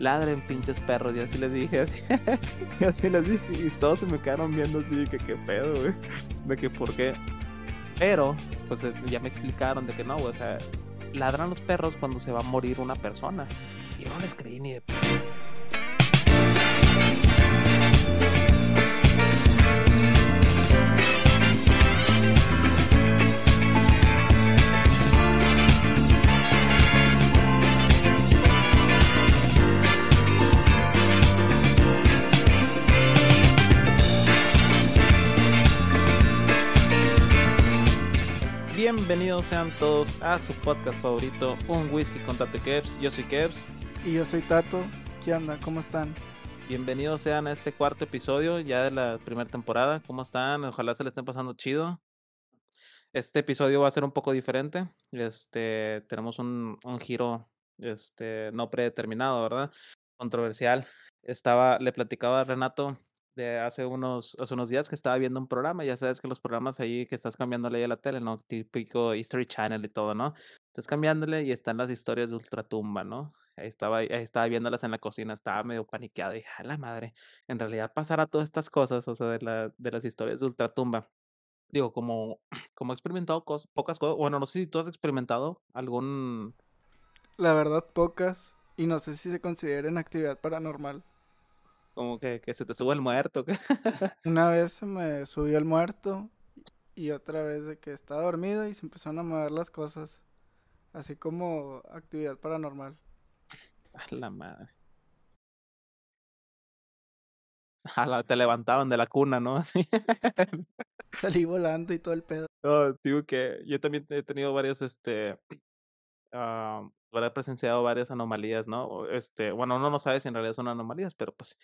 ladren pinches perros, y así les dije, así, y así les dije, y todos se me quedaron viendo así, que qué pedo, de que por qué. Pero, pues ya me explicaron de que no, o sea, ladran los perros cuando se va a morir una persona. Y yo no les creí ni de Bienvenidos sean todos a su podcast favorito, Un Whisky con Tato Kevs. Yo soy Kevs. Y yo soy Tato. ¿Qué onda? ¿Cómo están? Bienvenidos sean a este cuarto episodio ya de la primera temporada. ¿Cómo están? Ojalá se le estén pasando chido. Este episodio va a ser un poco diferente. Este, tenemos un, un giro este, no predeterminado, ¿verdad? Controversial. Estaba, le platicaba a Renato de hace unos, hace unos días que estaba viendo un programa, ya sabes que los programas ahí que estás cambiándole a la tele, ¿no? Típico History Channel y todo, ¿no? Estás cambiándole y están las historias de Ultratumba, ¿no? Ahí estaba, ahí estaba viéndolas en la cocina, estaba medio paniqueado, dije, a la madre, en realidad pasará todas estas cosas, o sea, de, la, de las historias de Ultratumba. Digo, como, como he experimentado cosas, pocas cosas, bueno, no sé si tú has experimentado algún... La verdad, pocas, y no sé si se consideren actividad paranormal. Como que, que se te sube el muerto. Una vez se me subió el muerto y otra vez de que estaba dormido y se empezaron a mover las cosas. Así como actividad paranormal. A la madre. A te levantaban de la cuna, ¿no? Así. Salí volando y todo el pedo. No, digo que yo también he tenido varias, este, uh, he presenciado varias anomalías, ¿no? Este, bueno, uno no sabe si en realidad son anomalías, pero pues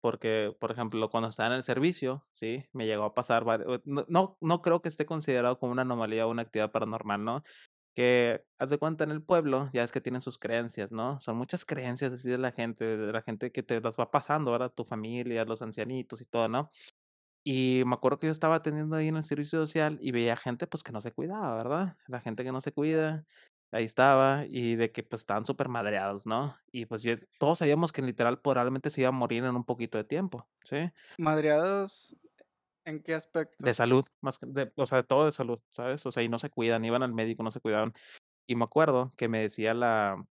porque, por ejemplo, cuando estaba en el servicio, sí, me llegó a pasar, no, no, creo que esté considerado como una anomalía o una actividad paranormal, ¿no? Que, haz de cuenta, en el pueblo, ya es que tienen sus creencias, ¿no? Son muchas creencias así de la gente, de la gente que te las va pasando, ahora tu familia, los ancianitos y todo, ¿no? Y me acuerdo que yo estaba atendiendo ahí en el servicio social y veía gente pues que no se cuidaba, ¿verdad? La gente que no se cuida, ahí estaba, y de que pues estaban súper madreados, ¿no? Y pues todos sabíamos que literal probablemente se iba a morir en un poquito de tiempo, ¿sí? Madreados, ¿en qué aspecto? De salud, más que, de, o sea, de todo de salud, ¿sabes? O sea, y no se cuidan, iban al médico, no se cuidaban. Y me acuerdo que me decía la,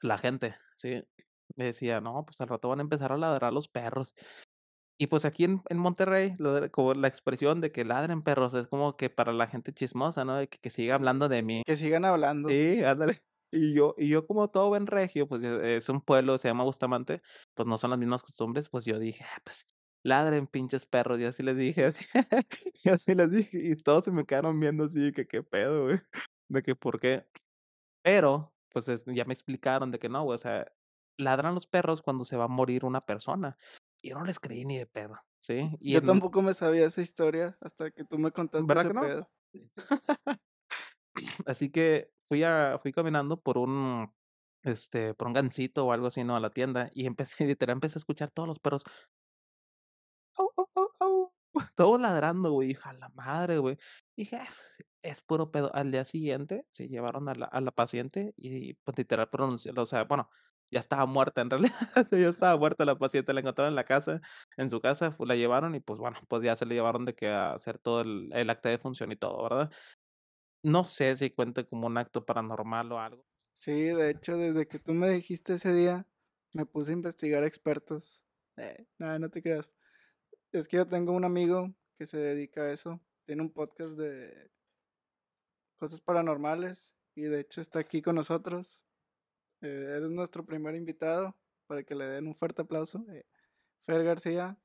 la gente, ¿sí? Me decía, no, pues al rato van a empezar a ladrar los perros. Y pues aquí en, en Monterrey, lo como la expresión de que ladren perros es como que para la gente chismosa, ¿no? De que, que siga hablando de mí. Que sigan hablando. Sí, ándale. Y yo, y yo como todo buen regio, pues es un pueblo, se llama Bustamante, pues no son las mismas costumbres, pues yo dije, ah, pues ladren pinches perros, y así les dije, así, y así les dije, y todos se me quedaron viendo así, que qué pedo, güey, de que por qué. Pero, pues ya me explicaron de que no, güey, o sea, ladran los perros cuando se va a morir una persona yo no les creí ni de pedo, ¿sí? Y yo tampoco me sabía esa historia hasta que tú me contaste ese pedo. así que fui a, fui caminando por un, este, por un gancito o algo así, ¿no? A la tienda y empecé, literal, empecé a escuchar todos los perros. Todos ladrando, güey. Hija, la madre, güey. Dije, ah, es puro pedo. Al día siguiente se llevaron a la, a la paciente y, pues, literal, o sea, bueno, ya estaba muerta en realidad, ya estaba muerta la paciente, la encontraron en la casa, en su casa, la llevaron y pues bueno, pues ya se le llevaron de que a hacer todo el, el acta de función y todo, ¿verdad? No sé si cuenta como un acto paranormal o algo. Sí, de hecho, desde que tú me dijiste ese día, me puse a investigar expertos. Eh, no, no te creas. Es que yo tengo un amigo que se dedica a eso. Tiene un podcast de cosas paranormales y de hecho está aquí con nosotros. Eh, eres nuestro primer invitado para que le den un fuerte aplauso. Eh, Fer García,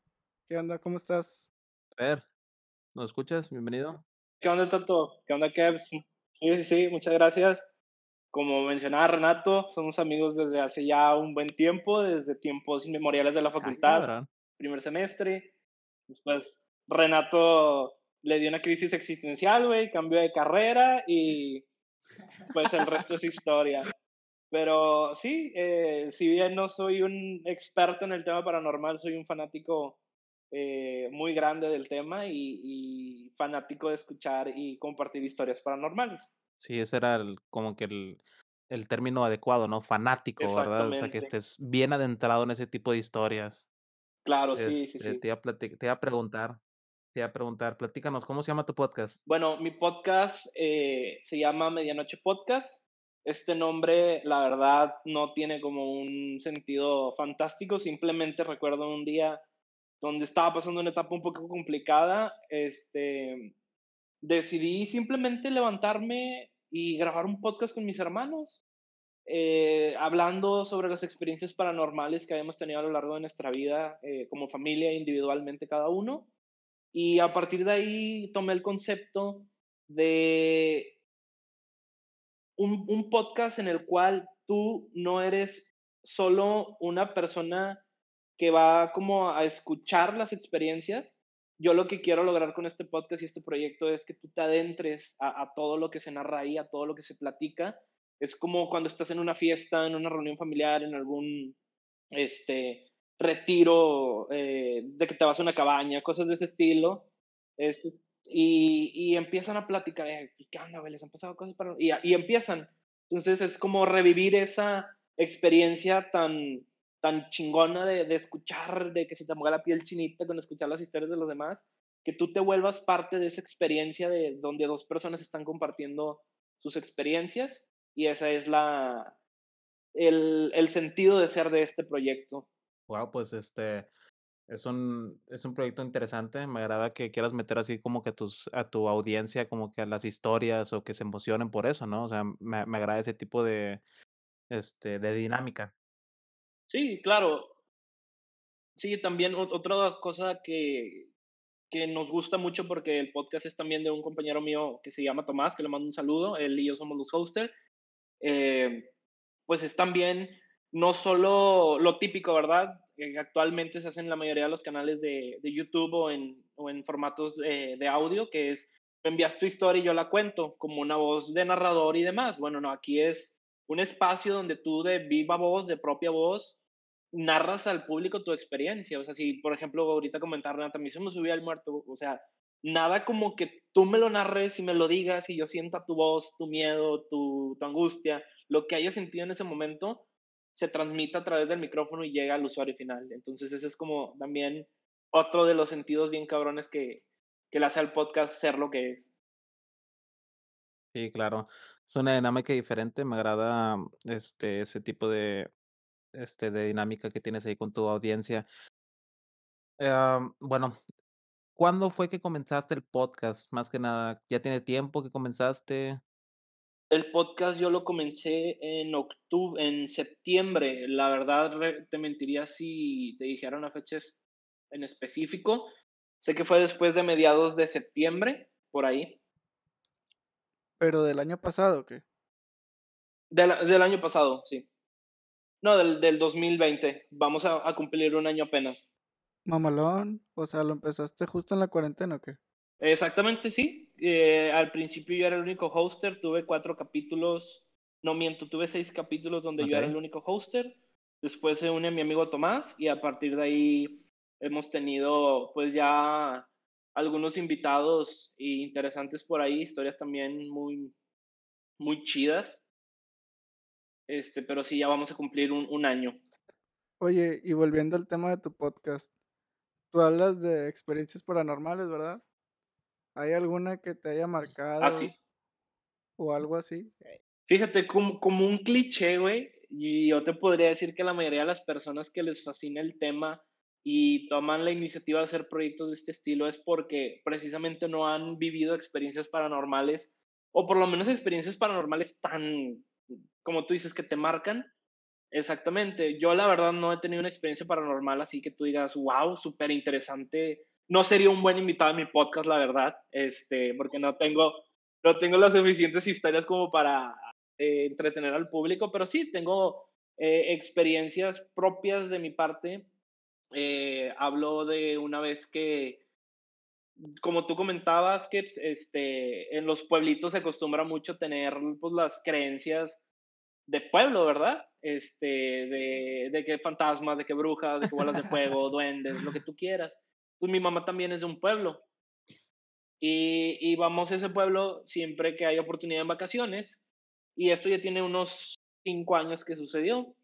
¿qué onda? ¿Cómo estás? Fer, ¿nos escuchas? Bienvenido. ¿Qué onda, Tato? ¿Qué onda, Kev? Sí, sí, sí, muchas gracias. Como mencionaba Renato, somos amigos desde hace ya un buen tiempo, desde tiempos inmemoriales de la facultad, primer semestre. Después Renato le dio una crisis existencial, güey, cambió de carrera y pues el resto es historia. Pero sí, eh, si bien no soy un experto en el tema paranormal, soy un fanático eh, muy grande del tema y, fanático de escuchar y compartir historias paranormales. Sí, ese era como que el, el término adecuado, ¿no? Fanático, ¿verdad? O sea, que estés bien adentrado en ese tipo de historias. Claro, sí, sí, Este, sí. te iba te iba a preguntar te iba a preguntar, platícanos, ¿cómo se llama tu podcast? Bueno, mi podcast eh, se llama Medianoche Podcast. Este nombre, la verdad, no tiene como un sentido fantástico. Simplemente recuerdo un día donde estaba pasando una etapa un poco complicada. Este, decidí simplemente levantarme y grabar un podcast con mis hermanos. Eh, hablando sobre las experiencias paranormales que habíamos tenido a lo largo de nuestra vida eh, como familia, individualmente cada uno. Y a partir de ahí tomé el concepto de un, un, podcast en el cual tú no eres solo una persona que va como a escuchar las experiencias. Yo lo que quiero lograr con este podcast y este proyecto es que tú te adentres a, todo lo que se narra ahí, a todo lo que se platica. Es como cuando estás en una fiesta, en una reunión familiar, en algún este, retiro, eh, de que te vas a una cabaña, cosas de ese estilo. Este, y, empiezan a platicar, eh, ¿qué onda, güey? Les han. Y, empiezan. Entonces es como revivir esa experiencia tan, tan chingona de, de, escuchar, de que se te mueva la piel chinita con escuchar las historias de los demás, que tú te vuelvas parte de esa experiencia de donde dos personas están compartiendo sus experiencias y esa es la el, el sentido de ser de este proyecto. Wow, pues este es un, es un proyecto interesante. Me agrada que quieras meter así como que tus, a tu audiencia, como que a las historias o que se emocionen por eso, ¿no? O sea, me, me agrada ese tipo de, este, de dinámica. Sí, claro. Sí, también otra cosa que, que nos gusta mucho porque el podcast es también de un compañero mío que se llama Tomás, que le mando un saludo. Él y yo somos los hosters. Eh, pues es también no solo lo típico, ¿verdad? Actualmente se hacen la mayoría de los canales de, de YouTube o en, o en formatos de, de, audio, que es envías tu historia y yo la cuento como una voz de narrador y demás. Bueno, no, aquí es un espacio donde tú de viva voz, de propia voz, narras al público tu experiencia. O sea, si por ejemplo ahorita comentar, Renata, me me subí al muerto, o sea, nada como que tú me lo narres y me lo digas y yo sienta tu voz, tu miedo, tu, tu angustia, lo que hayas sentido en ese momento se transmite a través del micrófono y llega al usuario final. Entonces ese es como también otro de los sentidos bien cabrones que, que le hace al podcast ser lo que es. Sí, claro. Es una dinámica diferente. Me agrada este ese tipo de este de dinámica que tienes ahí con tu audiencia. Eh, bueno, ¿cuándo fue que comenzaste el podcast? Más que nada, ¿ya tiene tiempo que comenzaste? El podcast yo lo comencé en octubre, en septiembre. La verdad, te mentiría si te dijera una fecha en específico. Sé que fue después de mediados de septiembre, por ahí. ¿Pero del año pasado o qué? Del, del, año pasado, sí. No, del, del 2020. Vamos a, a, cumplir un año apenas. Mamalón, o sea, ¿lo empezaste justo en la cuarentena o qué? Exactamente, sí. Eh, al principio yo era el único hoster, tuve cuatro capítulos, no miento, tuve seis capítulos donde okay. yo era el único hoster. Después se une mi amigo Tomás y a partir de ahí hemos tenido pues ya algunos invitados interesantes por ahí, historias también muy, muy chidas. Este, pero sí, ya vamos a cumplir un, un año. Oye, y volviendo al tema de tu podcast, tú hablas de experiencias paranormales, ¿verdad? ¿Hay alguna que te haya marcado? ¿Ah, sí? ¿O algo así? Fíjate, como, como un cliché, güey, y yo te podría decir que la mayoría de las personas que les fascina el tema y toman la iniciativa de hacer proyectos de este estilo es porque precisamente no han vivido experiencias paranormales, o por lo menos experiencias paranormales tan, como tú dices, que te marcan. Exactamente. Yo la verdad no he tenido una experiencia paranormal así que tú digas, wow, súper interesante no sería un buen invitado en mi podcast, la verdad, este, porque no tengo, no tengo las suficientes historias como para eh, entretener al público, pero sí tengo eh, experiencias propias de mi parte. Eh, hablo de una vez que, como tú comentabas, que este, en los pueblitos se acostumbra mucho tener pues, las creencias de pueblo, ¿verdad? Este, de, de que fantasmas, de que brujas, de que bolas de fuego, duendes, lo que tú quieras pues mi mamá también es de un pueblo. Y, y, vamos a ese pueblo siempre que hay oportunidad en vacaciones. Y esto ya tiene unos cinco años que sucedió.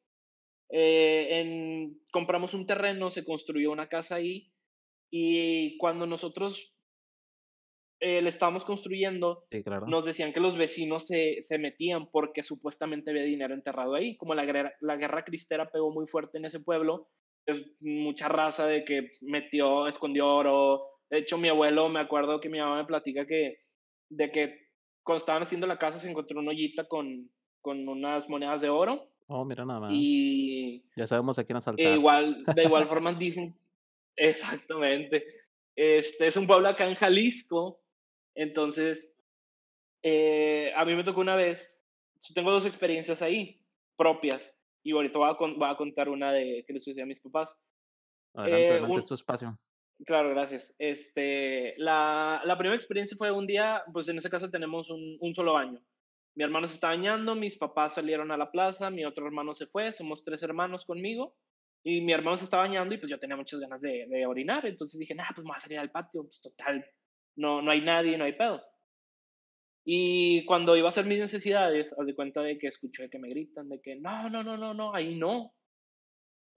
Eh, en, compramos un terreno, se construyó una casa ahí y cuando nosotros eh, le estábamos construyendo, nos decían que los vecinos se, se, metían porque supuestamente había dinero enterrado ahí. Como la guerra, la guerra cristera pegó muy fuerte en ese pueblo, es mucha raza de que metió, escondió oro. De hecho, mi abuelo, me acuerdo que mi mamá me platica que de que cuando estaban haciendo la casa se encontró una ollita con, con unas monedas de oro. Oh, mira nada más. Y ya sabemos a quién asaltar. E igual, de igual forma dicen, exactamente. Este es un pueblo acá en Jalisco, entonces eh, a mí me tocó una vez, tengo dos experiencias ahí propias y ahorita voy a, voy a contar una de que les sucedió a mis papás. Adelante, eh, adelante, es tu espacio. Claro, gracias. Este, la, la, primera experiencia fue un día, pues en esa casa tenemos un, un, solo baño. Mi hermano se está bañando, mis papás salieron a la plaza, mi otro hermano se fue, somos tres hermanos conmigo, y mi hermano se está bañando y pues yo tenía muchas ganas de, de orinar, entonces dije, nah, pues me voy a salir al patio, pues total, no, no hay nadie, no hay pedo. Y cuando iba a hacer mis necesidades, haz de cuenta de que escuché que me gritan, de que no, no, no, no, no, ahí no.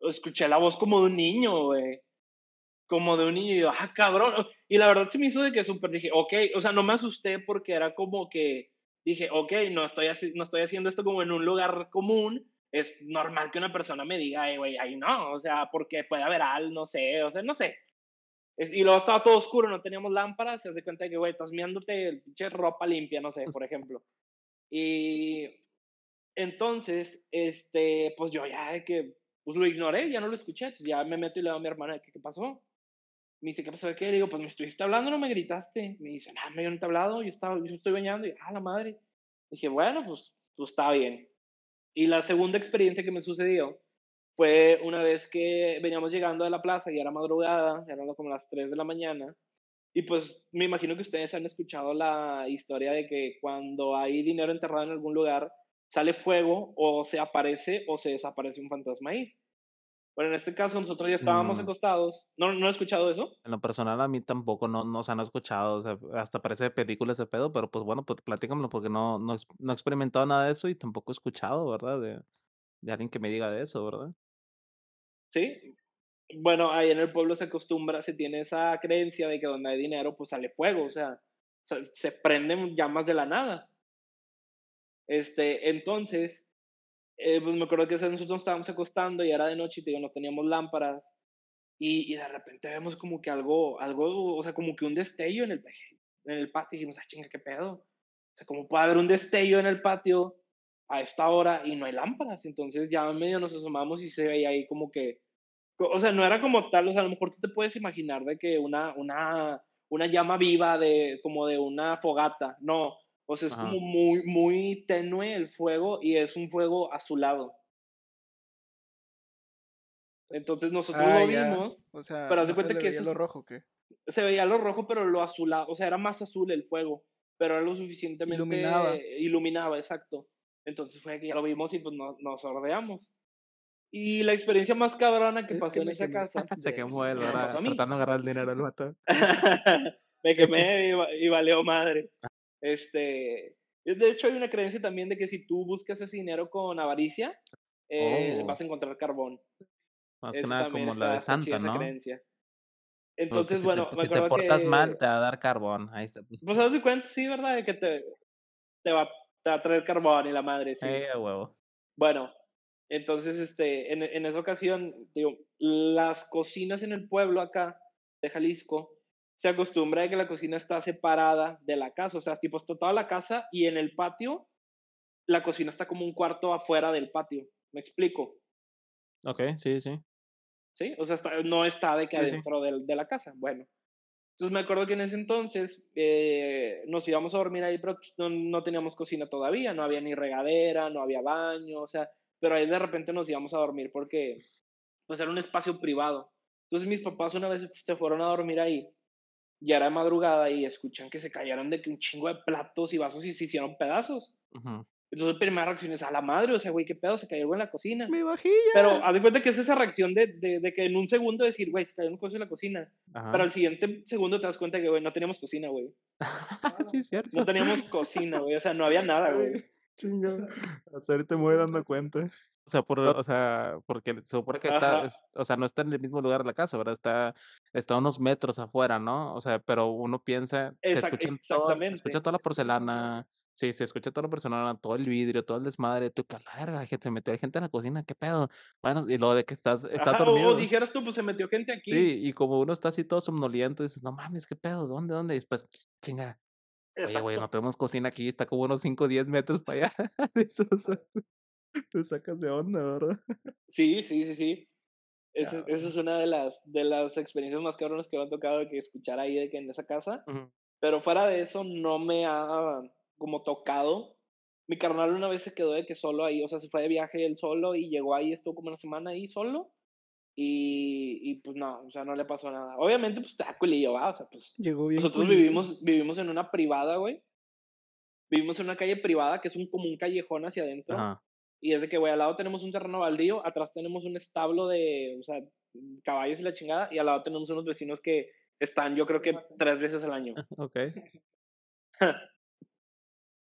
Escuché la voz como de un niño, güey como de un niño y yo, ah, cabrón. Y la verdad se me hizo de que súper dije, ok, o sea, no me asusté porque era como que dije, ok, no estoy, no estoy haciendo esto como en un lugar común. Es normal que una persona me diga, güey, ahí no, o sea, porque puede haber algo, no sé, o sea, no sé. Y luego estaba todo oscuro, no teníamos lámparas, se de cuenta que, güey, estás miándote pinche ropa limpia, no sé, por ejemplo. Y entonces, este, pues yo ya de que, pues lo ignoré, ya no lo escuché, entonces ya me meto y le digo a mi hermana, ¿qué, qué pasó? Me dice, ¿qué pasó de qué? Le digo, pues me estuviste hablando, no me gritaste. Me dice, no, yo no te he hablado, yo, estaba, yo estoy bañando. Y, ah, la madre. Dije, bueno, pues, pues está bien. Y la segunda experiencia que me sucedió fue una vez que veníamos llegando a la plaza y era madrugada, eran como las 3 de la mañana. Y pues me imagino que ustedes han escuchado la historia de que cuando hay dinero enterrado en algún lugar, sale fuego o se aparece o se desaparece un fantasma ahí. Bueno, en este caso nosotros ya estábamos acostados. ¿No, ¿No he escuchado eso? En lo personal a mí tampoco no nos han escuchado, o sea, hasta parece películas de pedo, pero pues bueno, pues platícamelo porque no, no, no he experimentado nada de eso y tampoco he escuchado, ¿verdad? De, de alguien que me diga de eso, ¿verdad? Sí. Bueno, ahí en el pueblo se acostumbra, se tiene esa creencia de que donde hay dinero, pues sale fuego, o sea, se, prenden llamas de la nada. Este, entonces, eh, pues me acuerdo que nosotros nos estábamos acostando y era de noche y digo, no teníamos lámparas. Y, y, de repente vemos como que algo, algo, o sea, como que un destello en el, en el patio. Y dijimos, ah, chinga, qué pedo. O sea, ¿cómo puede haber un destello en el patio a esta hora y no hay lámparas? Entonces ya medio nos asomamos y se veía ahí como que, o sea, no era como tal, o sea, a lo mejor tú te puedes imaginar de que una, una, una llama viva de, como de una fogata. No, o sea, es como muy, muy tenue el fuego y es un fuego azulado. Entonces nosotros ah, lo vimos, o sea, pero se cuenta que veía lo rojo, ¿qué? Se veía lo rojo, pero lo azulado, o sea, era más azul el fuego, pero era lo suficientemente iluminaba, iluminaba exacto. Entonces fue que ya lo vimos y pues no, nos sordeamos. Y la experiencia más cabrona que pasó en esa casa. Se quemó él, ¿verdad? Tratando de agarrar el dinero al vato. me quemé y, y valió madre. Este, de hecho, hay una creencia también de que si tú buscas ese dinero con avaricia, eh, oh. vas a encontrar carbón. Más que nada como la de Santa, ¿no? Creencia. Entonces, bueno, si te, portas mal, te va a dar carbón. Ahí está. Pues, pues de cuenta, sí, ¿verdad? De que te, te, va, te va a traer carbón y la madre, sí. Eh, huevo. Bueno, entonces, este, en, en esa ocasión, digo, las cocinas en el pueblo acá de Jalisco se acostumbra a que la cocina está separada de la casa, o sea, tipo está toda la casa y en el patio la cocina está como un cuarto afuera del patio. ¿Me explico? Ok, sí, sí. Sí, o sea, no está de que adentro De, la casa. Bueno, entonces me acuerdo que en ese entonces eh, nos íbamos a dormir ahí, pero no, no, teníamos cocina todavía, no había ni regadera, no había baño, o sea, pero ahí de repente nos íbamos a dormir porque pues era un espacio privado. Entonces mis papás una vez se fueron a dormir ahí ya era madrugada y escuchan que se cayeron de que un chingo de platos y vasos y se hicieron pedazos. Entonces, primera reacción es a la madre, o sea, güey, qué pedo, se cayó algo en la cocina. Mi vajilla. Pero haz de cuenta que es esa reacción de, de, de que en un segundo decir, güey, se cayó un cosa en la cocina. Pero al siguiente segundo te das cuenta que, güey, no teníamos cocina, güey. sí, cierto. No teníamos cocina, güey, o sea, no había nada, güey. Chinga. Hasta ahorita me voy dando cuenta. O sea, por, o sea, porque se supone que está, o sea, no está en el mismo lugar de la casa, ¿verdad? Está, está unos metros afuera, ¿no? O sea, pero uno piensa, se escucha, todo, se escucha toda la porcelana, sí, se escucha toda la porcelana, todo el vidrio, todo el desmadre, tú, que la verga, se metió gente en la cocina, ¿qué pedo? Bueno, y lo de que estás, estás dormido. O, dijeras tú, pues se metió gente aquí. Sí, y como uno está así todo somnoliento, dices, no mames, ¿qué pedo? ¿Dónde, dónde? Y después, chinga, Oye, güey, no tenemos cocina aquí, está como unos 5 o 10 metros para allá. te sacas de onda, ¿verdad? Sí, sí, sí, sí. Esa, es una de las, de las experiencias más cabronas que me han tocado que escuchar ahí de que en esa casa. Pero fuera de eso, no me ha como tocado. Mi carnal una vez se quedó de que solo ahí, o sea, se fue de viaje él solo y llegó ahí, estuvo como una semana ahí solo. Y, y, pues no, o sea, no le pasó nada. Obviamente, pues está culillo, ¿va? O sea, pues. Llegó bien nosotros vivimos, vivimos en una privada, güey. Vivimos en una calle privada que es un, como un callejón hacia adentro. Y es de que, güey, al lado tenemos un terreno baldío, atrás tenemos un establo de, o sea, caballos y la chingada, y al lado tenemos unos vecinos que están, yo creo que tres veces al año. Ok.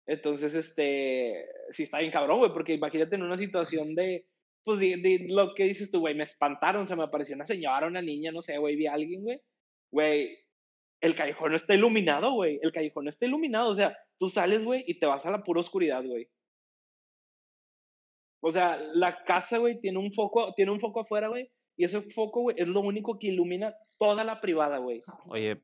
Entonces, este, sí está bien cabrón, güey, porque imagínate en una situación de, pues lo que dices tú, güey, me espantaron, se me apareció una señora, una niña, no sé, güey, vi a alguien, güey. Güey, el callejón no está iluminado, güey. El callejón no está iluminado. O sea, tú sales, güey, y te vas a la pura oscuridad, güey. O sea, la casa, güey, tiene un foco, tiene un foco afuera, güey. Y ese foco, güey, es lo único que ilumina toda la privada, güey. Oye,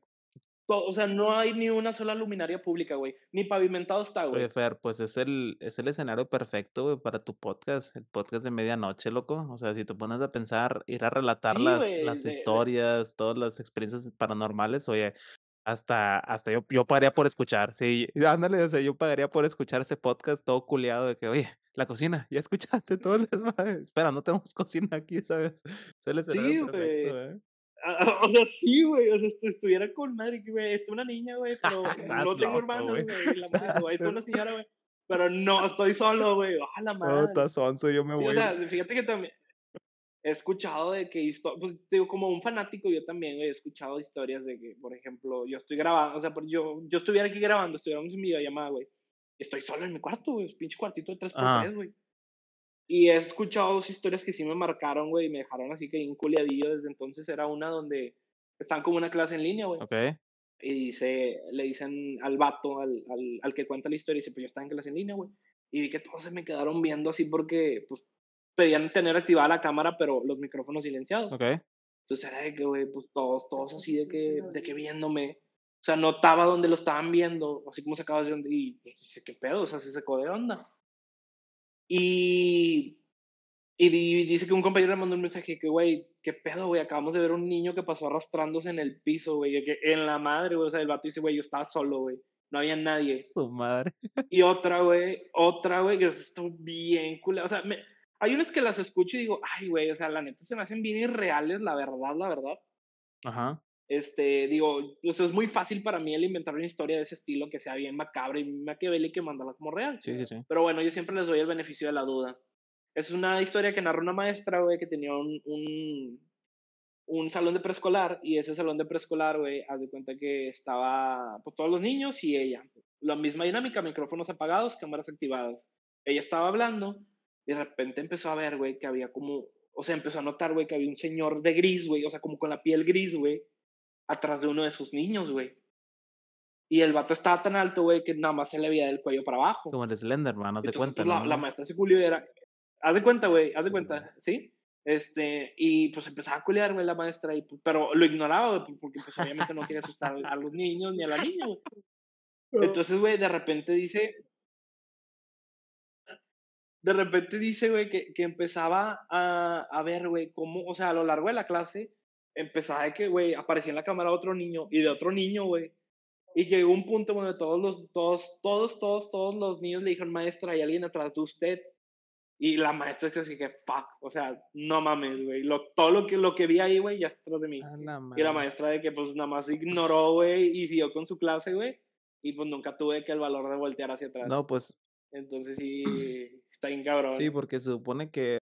o sea, no hay ni una sola luminaria pública, güey. Ni pavimentado está, güey. Oye, Fer, pues es el, es el escenario perfecto, güey, para tu podcast, el podcast de medianoche, loco. O sea, si te pones a pensar, ir a relatar las, las historias, todas las experiencias paranormales, oye, hasta, hasta yo, yo pagaría por escuchar. Sí, ándale, o sea, yo pagaría por escuchar ese podcast todo culiado de que, oye, la cocina, ya escuchaste todo el desmadre. Espera, no tenemos cocina aquí, ¿sabes? sí, güey. O sea, sí, güey, o sea, estuviera con madre, güey, está una niña, güey, pero no tengo hermanos, güey, está una señora, güey, pero no, estoy solo, güey, ah, la madre. No, estás sonso, yo me voy. O sea, fíjate que también he escuchado de que, pues, digo, como un fanático, yo también, he escuchado historias de que, por ejemplo, yo estoy grabando, o sea, yo, yo estuviera aquí grabando, estuviéramos en videollamada, güey, estoy solo en mi cuarto, güey, pinche cuartito de 3x3, güey. Y he escuchado dos historias que sí me marcaron, güey, y me dejaron así que inculiadillo desde entonces. Era una donde están como una clase en línea, güey. Ok. Y dice, le dicen al vato, al, al, al que cuenta la historia, dice, pues yo estaba en clase en línea, güey. Y vi que todos se me quedaron viendo así porque, pues, pedían tener activada la cámara, pero los micrófonos silenciados. Ok. Entonces era de que, güey, pues todos, todos así de que, de que viéndome. O sea, notaba dónde lo estaban viendo, así como se acaba de y pues, dice, ¿qué pedo? O sea, se secó de onda. Y, y, dice que un compañero le mandó un mensaje que, güey, qué pedo, güey, acabamos de ver un niño que pasó arrastrándose en el piso, güey, en la madre, güey, o sea, el vato dice, güey, yo estaba solo, güey, no había nadie. Su madre. Y otra, güey, otra, güey, que esto bien cool. O sea, me, hay unas que las escucho y digo, ay, güey, o sea, la neta se me hacen bien irreales, la verdad, la verdad. Ajá. Este, digo, pues es muy fácil para mí el inventar una historia de ese estilo que sea bien macabra y maquiavélica y mandarla como real. Sí, sí, sí. Pero bueno, yo siempre les doy el beneficio de la duda. Es una historia que narra una maestra, güey, que tenía un, un, un, salón de preescolar y ese salón de preescolar, güey, haz de cuenta que estaba pues, todos los niños y ella. La misma dinámica, micrófonos apagados, cámaras activadas. Ella estaba hablando y de repente empezó a ver, güey, que había como, o sea, empezó a notar, güey, que había un señor de gris, güey, o sea, como con la piel gris, güey atrás de uno de sus niños, güey. Y el vato estaba tan alto, güey, que nada más se le veía del cuello para abajo. Como el Slenderman, haz de cuenta. Pues, la, maestra se culió era. Haz de cuenta, güey, haz de cuenta, ¿sí? Este, y pues empezaba a culiar, güey, la maestra, y, pues, pero lo ignoraba, güey, porque pues obviamente no quería asustar a los niños ni a la niña, güey. Entonces, güey, de repente dice. De repente dice, güey, que, que empezaba a, a ver, güey, cómo, o sea, a lo largo de la clase, empezaba de que, güey, aparecía en la cámara otro niño y de otro niño, güey. Y llegó un punto donde todos los, todos, todos, todos, todos los niños le dijeron, maestra, hay alguien atrás de usted. Y la maestra se así que, fuck, o sea, no mames, güey. Lo, todo lo que, lo que vi ahí, güey, ya está atrás de mí. y la maestra de que, pues, nada más ignoró, güey, y siguió con su clase, güey. Y pues nunca tuve que el valor de voltear hacia atrás. No, pues. Entonces sí, está bien cabrón. Sí, porque se supone que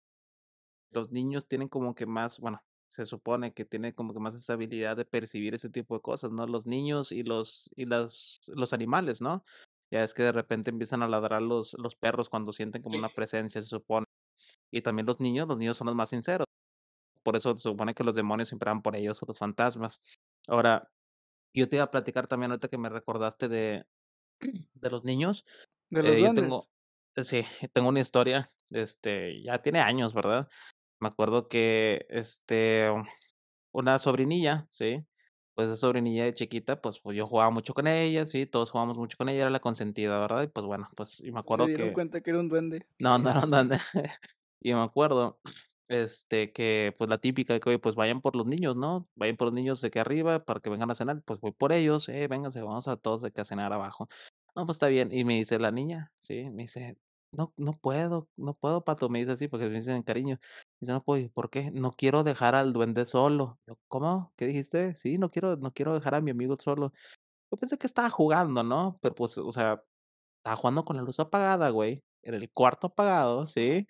los niños tienen como que más, bueno, se supone que tiene como que más esa habilidad de percibir ese tipo de cosas, ¿no? Los niños y los y las los animales, ¿no? Ya es que de repente empiezan a ladrar los, los perros cuando sienten como una presencia, se supone. Y también los niños, los niños son los más sinceros. Por eso se supone que los demonios siempre van por ellos o los fantasmas. Ahora, yo te iba a platicar también ahorita que me recordaste de, de los niños. De los eh, yo tengo, duendes. eh, sí, tengo una historia, este, ya tiene años, ¿verdad? Me acuerdo que, este, una sobrinilla, ¿sí? Pues esa sobrinilla de chiquita, pues, pues yo jugaba mucho con ella, sí, todos jugábamos mucho con ella, era la consentida, ¿verdad? Y pues bueno, pues, y me Se acuerdo dieron que, cuenta que era un duende. no, no era un duende. Y me acuerdo, este, que pues la típica que, oye, pues vayan por los niños, ¿no? Vayan por los niños de aquí arriba para que vengan a cenar. Pues voy por ellos, eh, vénganse, vamos a todos de que a cenar abajo. No, pues está bien. Y me dice la niña, sí, me dice, no, no puedo, no puedo, Pato. Me dice así porque me dicen cariño. Dice, no puedo, ¿y ¿por qué? No quiero dejar al duende solo. Yo, ¿cómo? ¿Qué dijiste? Sí, no quiero, no quiero dejar a mi amigo solo. Yo pensé que estaba jugando, ¿no? Pero pues, o sea, estaba jugando con la luz apagada, güey, en el cuarto apagado, ¿sí?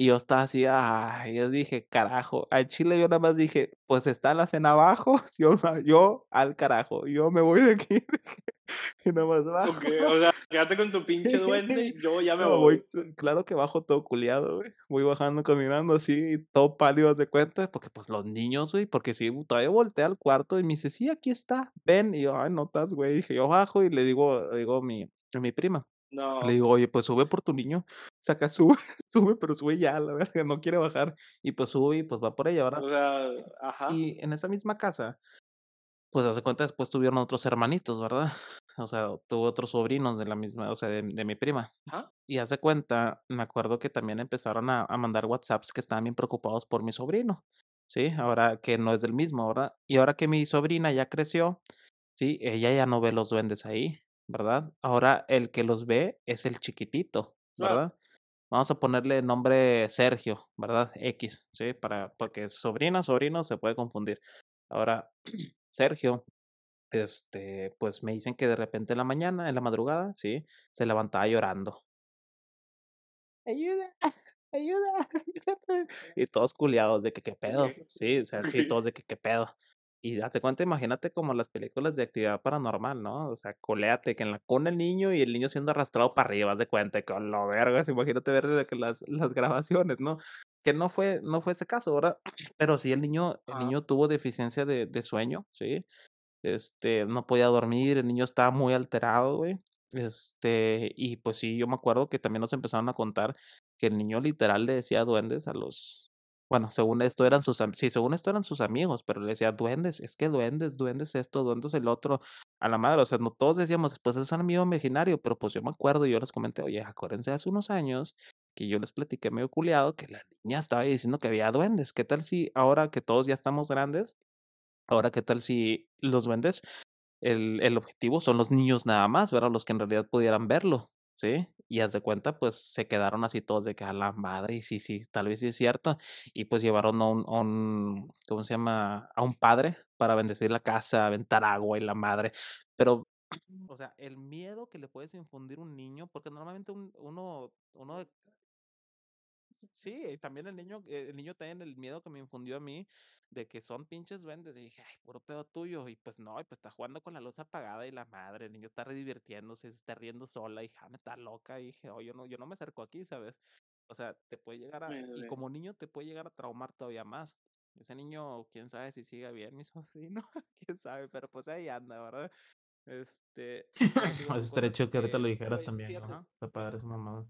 Y yo estaba así, ay, yo dije, carajo, al chile yo nada más dije, pues está la cena abajo, yo, yo al carajo, yo me voy de aquí, y nada más bajo. Okay, o sea, quédate con tu pinche duende, yo ya me No, voy. voy, claro que bajo todo culiado, güey, voy bajando caminando así, todo pálido de cuenta, porque pues los niños, güey, porque sí, todavía volteé al cuarto y me dice, sí, aquí está, ven, y yo, ay, no estás, güey, dije, yo bajo y le digo, digo mi, mi prima, le No, digo, oye, pues sube por tu niño. Saca, sube, sube, pero sube ya, la verga, no quiere bajar. Y pues sube y pues va por ella, ¿verdad? o sea, ajá. Y en esa misma casa, pues hace cuenta, después tuvieron otros hermanitos, ¿verdad? O sea, tuvo otros sobrinos de la misma, o sea, de, de mi prima. Ajá. Y hace cuenta, me acuerdo que también empezaron a, a mandar WhatsApps que estaban bien preocupados por mi sobrino, ¿sí? Ahora que no es del mismo, ¿verdad? Y ahora que mi sobrina ya creció, ¿sí? Ella ya no ve los duendes ahí, ¿verdad? Ahora el que los ve es el chiquitito, Claro. ¿verdad? Vamos a ponerle nombre Sergio, ¿verdad? X, ¿sí? Para, porque sobrina, sobrino, se puede confundir. Ahora, Sergio, este, pues me dicen que de repente en la mañana, en la madrugada, ¿sí? Se levantaba llorando. Ayuda, ayuda. Y todos culiados de que qué pedo, sí, o sea, sí, todos de que qué pedo. Y date cuenta, imagínate como las películas de actividad paranormal, ¿no? O sea, coléate que en la cuna el niño y el niño siendo arrastrado para arriba, haz de cuenta que con lo vergas, imagínate ver que las, las grabaciones, ¿no? Que no fue, no fue ese caso, ¿verdad? Pero sí el niño, el niño tuvo deficiencia de, de sueño, ¿sí? Este, no podía dormir, el niño estaba muy alterado, güey. Este, y pues sí, yo me acuerdo que también nos empezaron a contar que el niño literal le decía duendes a los, bueno, según esto eran sus, sí, según esto eran sus amigos, pero le decía duendes, es que duendes, duendes esto, duendes el otro, a la madre, o sea, no todos decíamos, pues es un amigo imaginario, pero pues yo me acuerdo y yo les comenté, oye, acuérdense hace unos años que yo les platiqué medio culiado que la niña estaba diciendo que había duendes, ¿qué tal si ahora que todos ya estamos grandes, ahora qué tal si los duendes el, el objetivo son los niños nada más, ¿verdad? Los que en realidad pudieran verlo, ¿sí? Y haz de cuenta, pues se quedaron así todos de que a la madre, y sí, sí, tal vez sí es cierto. Y pues llevaron a un, a un, ¿cómo se llama? A un padre para bendecir la casa, aventar agua y la madre. Pero, o sea, el miedo que le puedes infundir un niño, porque normalmente un- uno, uno Sí, y también el niño, eh, el niño también el miedo que me infundió a mí de que son pinches duendes. Y dije, ay, puro pedo tuyo. Y pues no, y pues está jugando con la luz apagada y la madre, el niño está divirtiéndose, se está riendo sola, y me está loca. Y dije, oh, yo no, yo no me acerco aquí, ¿sabes? O sea, te puede llegar a, y como niño te puede llegar a traumar todavía más. Ese niño, quién sabe si siga bien, mi sobrino, quién sabe, pero pues ahí anda, ¿verdad? Este, estaría cosas chido que ahorita lo dijeras también. ¿no? Está padre esa mamada.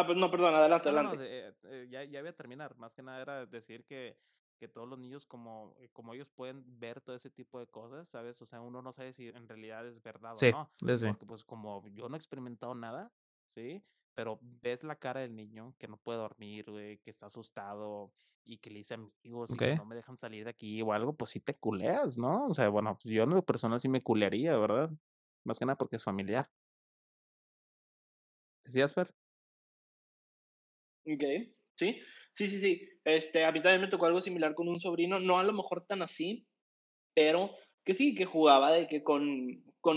Ah, pues no, perdón, adelante, No, no, no, adelante. de- eh, ya, ya voy a terminar. Más que nada era decir que, que todos los niños, como, eh, como ellos pueden ver todo ese tipo de cosas, ¿sabes? O sea, uno no sabe si en realidad es verdad o no. sí. Porque pues como yo no he experimentado nada, ¿sí? Pero ves la cara del niño que no puede dormir, güey, que está asustado y que le dice amigos y que no me dejan salir de aquí o algo, pues sí te culeas, ¿no? O sea, bueno, yo en lo personal sí me culearía, ¿verdad? Más que nada porque es familiar. ¿Decías, Fer? Ok, sí, sí, sí, sí. Este, a mí también me tocó algo similar con un sobrino, no a lo mejor tan así, pero que sí, que jugaba de que con, con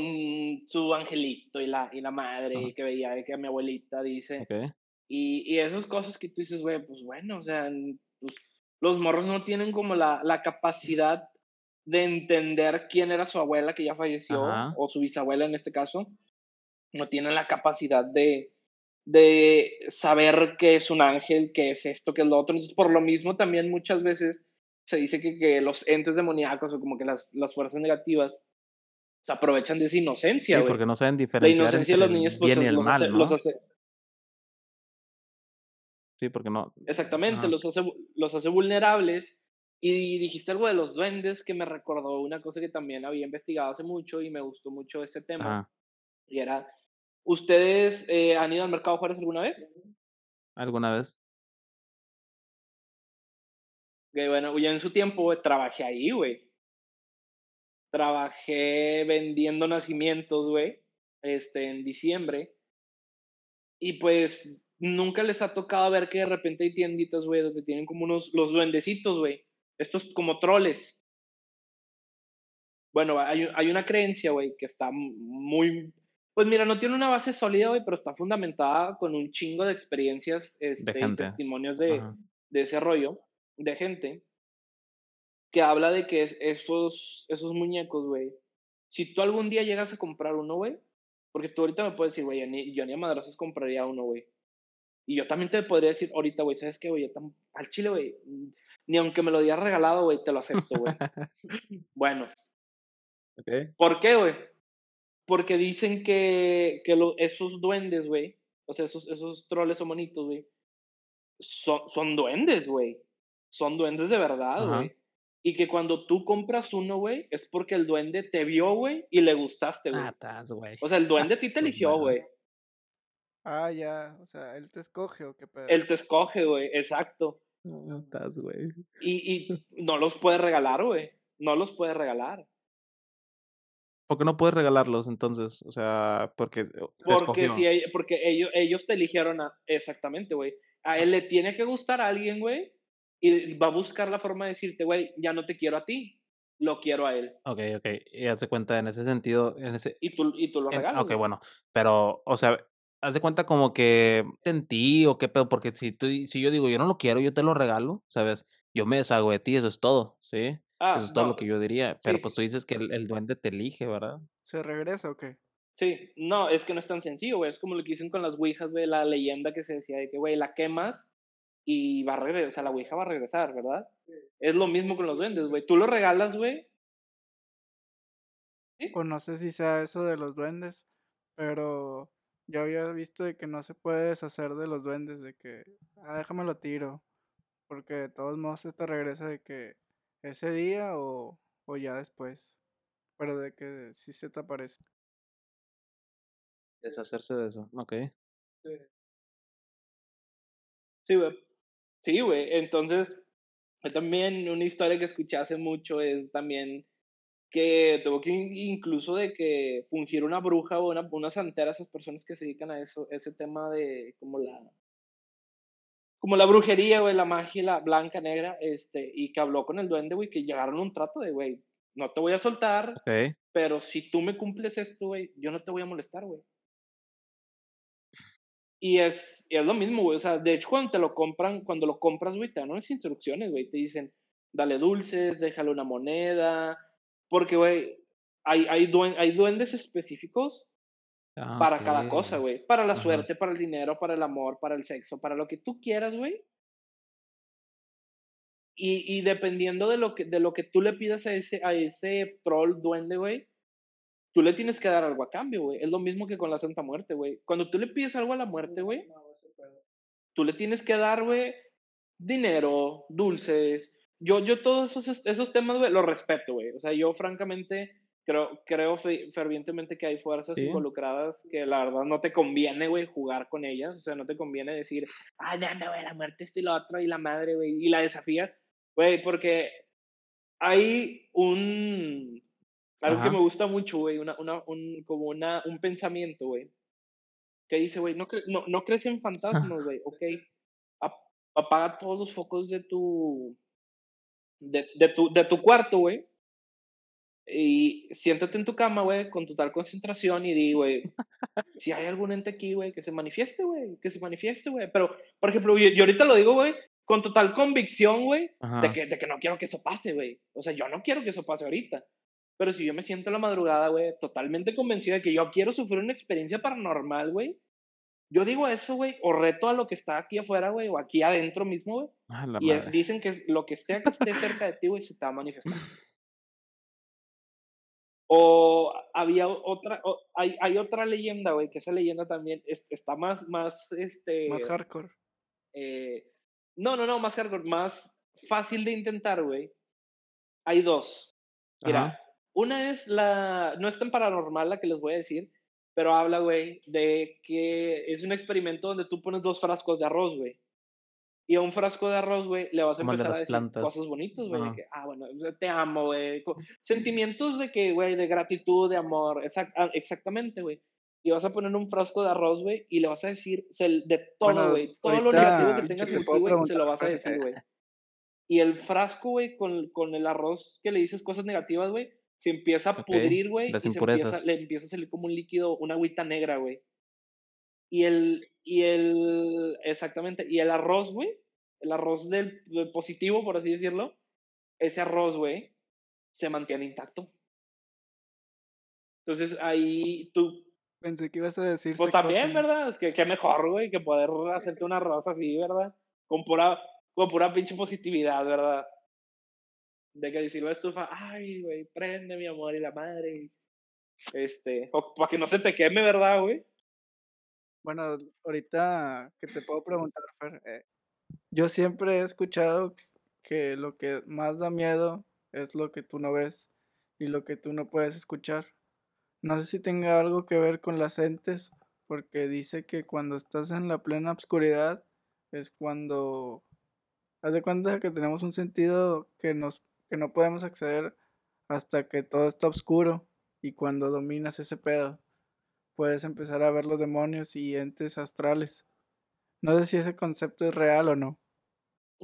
su angelito y la, y la madre, Ajá. y que veía que mi abuelita dice, Ok. y, y esas cosas que tú dices, güey, pues bueno, o sea, pues, los morros no tienen como la, la capacidad de entender quién era su abuela que ya falleció, Ajá. o su bisabuela en este caso, no tienen la capacidad de, de saber qué es un ángel, qué es esto, qué es lo otro. Entonces, por lo mismo, también muchas veces se dice que, que los entes demoníacos o como que las, las fuerzas negativas se aprovechan de esa inocencia, Sí, porque no saben diferenciar La inocencia de los niños, pues, bien y el los, mal, hace, ¿no? los hace... Sí, porque no... Exactamente, los hace, los hace vulnerables. Y dijiste algo de los duendes que me recordó una cosa que también había investigado hace mucho y me gustó mucho ese tema. Y era, ¿ustedes eh, han ido al Mercado Juárez alguna vez? ¿Alguna vez? Que bueno, yo en su tiempo trabajé ahí, güey. Trabajé vendiendo nacimientos, güey, este, en diciembre. Y pues nunca les ha tocado ver que de repente hay tienditas, güey, donde tienen como unos, los duendecitos, güey. Estos como troles. Bueno, hay, hay una creencia, güey, que está muy... Pues mira, no tiene una base sólida, güey, pero está fundamentada con un chingo de experiencias, este, y gente. testimonios de, Ajá. de ese rollo de gente que habla de que es- esos, esos muñecos, güey, si tú algún día llegas a comprar uno, güey, porque tú ahorita me puedes decir, güey, yo ni, yo ni a madrazos compraría uno, güey. Y yo también te podría decir ahorita, güey, ¿sabes qué, güey? Al chile, güey, ni aunque me lo dieras regalado, güey, te lo acepto, güey. bueno, Ok. ¿por qué, güey? Porque dicen que, que lo- esos duendes, güey, o sea, esos, esos troles o monitos, güey, son, son duendes, güey. Son duendes de verdad, güey. Y que cuando tú compras uno, güey, es porque el duende te vio, güey, y le gustaste, güey. Ah, estás, güey. O sea, el duende a ti te eligió, güey. Ah, ya. O sea, él te escoge o qué pedo. Él te escoge, güey, exacto. Ah, estás, güey. Y, y no los puede regalar, güey. No los puede regalar. ¿Por qué no puedes regalarlos entonces? O sea, porque te Porque, si ell- porque ellos, ellos te eligieron a, exactamente, güey. A él le tiene que gustar a alguien, güey. Y va a buscar la forma de decirte, güey, ya no te quiero a ti. Lo quiero a él. Ok, ok. Y haz de cuenta en ese sentido, en ese... Y tú, y tú lo en- regalas. ok, güey. bueno. Pero, o sea, haz de cuenta como que en ti o qué pedo, porque si tú, si yo digo, yo no lo quiero, yo te lo regalo, ¿sabes? Yo me deshago de ti, eso es todo, ¿sí? Ah, Eso es todo lo que yo diría. Pero sí. pues tú dices que el, el duende te elige, ¿verdad? ¿Se regresa o qué? Sí, no, es que no es tan sencillo, güey. Es como lo que dicen con las ouijas, güey, la leyenda que se decía de que, güey, la quemas y va a regresar, o sea, la ouija va a regresar, ¿verdad? Es lo mismo con los duendes, güey. Tú lo regalas, güey. ¿sí? O no sé si sea eso de los duendes, pero yo había visto de que no se puede deshacer de los duendes, de que, ah, déjame lo tiro, porque de todos modos se te regresa de que ese día o, o ya después, pero de que sí se te aparece. Deshacerse de eso, ok. Sí, güey. Sí, güey. Entonces, también una historia que escuché hace mucho es también que tuvo que in- incluso de que fungir una bruja o una, una santera, esas personas que se dedican a eso, ese tema de como la como la brujería, güey, la magia, la blanca, negra, este, y que habló con el duende, güey, que llegaron a un trato de, güey, no te voy a soltar, pero si tú me cumples esto, güey, yo no te voy a molestar, güey. Y es, y es lo mismo, güey. O sea, de hecho, cuando te lo compran, cuando lo compras, güey, te dan unas instrucciones, güey. Te dicen, dale dulces, déjale una moneda. Porque, güey, hay, hay, duen- hay duendes específicos Ah, para cada cosa, güey. Para la Ajá. suerte, para el dinero, para el amor, para el sexo, para lo que tú quieras, güey. Y, y dependiendo de lo, que, de lo que tú le pidas a ese, a ese troll duende, güey, tú le tienes que dar algo a cambio, güey. Es lo mismo que con la Santa Muerte, güey. Cuando tú le pides algo a la muerte, güey, tú le tienes que dar, güey, dinero, dulces. Yo, yo todos esos, esos temas, güey, los respeto, güey. O sea, yo francamente creo, creo fe- fervientemente que hay fuerzas Sí. involucradas que la verdad no te conviene, güey, jugar con ellas. O sea, no te conviene decir, ay, dame, güey, la muerte, esto y lo otro, y la madre, güey, y la desafía. Güey, porque hay un... Algo que me gusta mucho, güey, una, una, un, como una, un pensamiento, güey, que dice, güey, no, cre- no, no crees en fantasmas, güey, ok. Ap- apaga todos los focos de tu, de, de tu, de tu cuarto, güey. Y siéntate en tu cama, güey, con total concentración y di, güey, si hay algún ente aquí, güey, que se manifieste, güey, que se manifieste, güey. Pero, por ejemplo, yo, yo ahorita lo digo, güey, con total convicción, güey, de que, de que no quiero que eso pase, güey. O sea, yo no quiero que eso pase ahorita. Pero si yo me siento en la madrugada, güey, totalmente convencido de que yo quiero sufrir una experiencia paranormal, güey, yo digo eso, güey, o reto a lo que está aquí afuera, güey, o aquí adentro mismo, güey. y dicen que lo que sea que esté cerca de ti, güey, se te va a manifestar. O había otra, hay, hay, otra leyenda, güey, que esa leyenda también está más, más, este... Más hardcore. Eh, no, no, no, más hardcore, más fácil de intentar, güey. Hay dos. Mira, una es la, no es tan paranormal la que les voy a decir, pero habla, güey, de que es un experimento donde tú pones dos frascos de arroz, güey. Y a un frasco de arroz, güey, le vas a empezar a decir cosas bonitas, güey. Que, ah, bueno, te amo, güey. Sentimientos de que, güey, de gratitud, de amor. Ah, exactamente, güey. Y vas a poner un frasco de arroz, güey, y le vas a decir de todo, güey. todo lo negativo que tengas en ti, güey, se lo vas a decir, güey. Y el frasco, güey, con, con el arroz que le dices cosas negativas, güey, se empieza a pudrir, güey. y empieza, le empieza a salir como un líquido, una agüita negra, güey. Y el, y el, exactamente, y el arroz, güey, el arroz del, positivo, por así decirlo, ese arroz, güey, se mantiene intacto. Entonces ahí tú... Pensé que ibas a decir... Pues también, ¿verdad? Es que qué mejor, güey, que poder hacerte un arroz así, ¿verdad? Con pura, con pura pinche positividad, ¿verdad? de que si la estufa, ay, güey, prende mi amor y la madre. Este, o para que no se te queme, ¿verdad, güey? Bueno, ahorita que te puedo preguntar, Fer, eh, yo siempre he escuchado que lo que más da miedo es lo que tú no ves y lo que tú no puedes escuchar. No sé si tenga algo que ver con las entes, porque dice que cuando estás en la plena oscuridad es cuando... Haz de cuenta que tenemos un sentido que nos que no podemos acceder hasta que todo está oscuro y cuando dominas ese pedo puedes empezar a ver los demonios y entes astrales. No sé si ese concepto es real o no.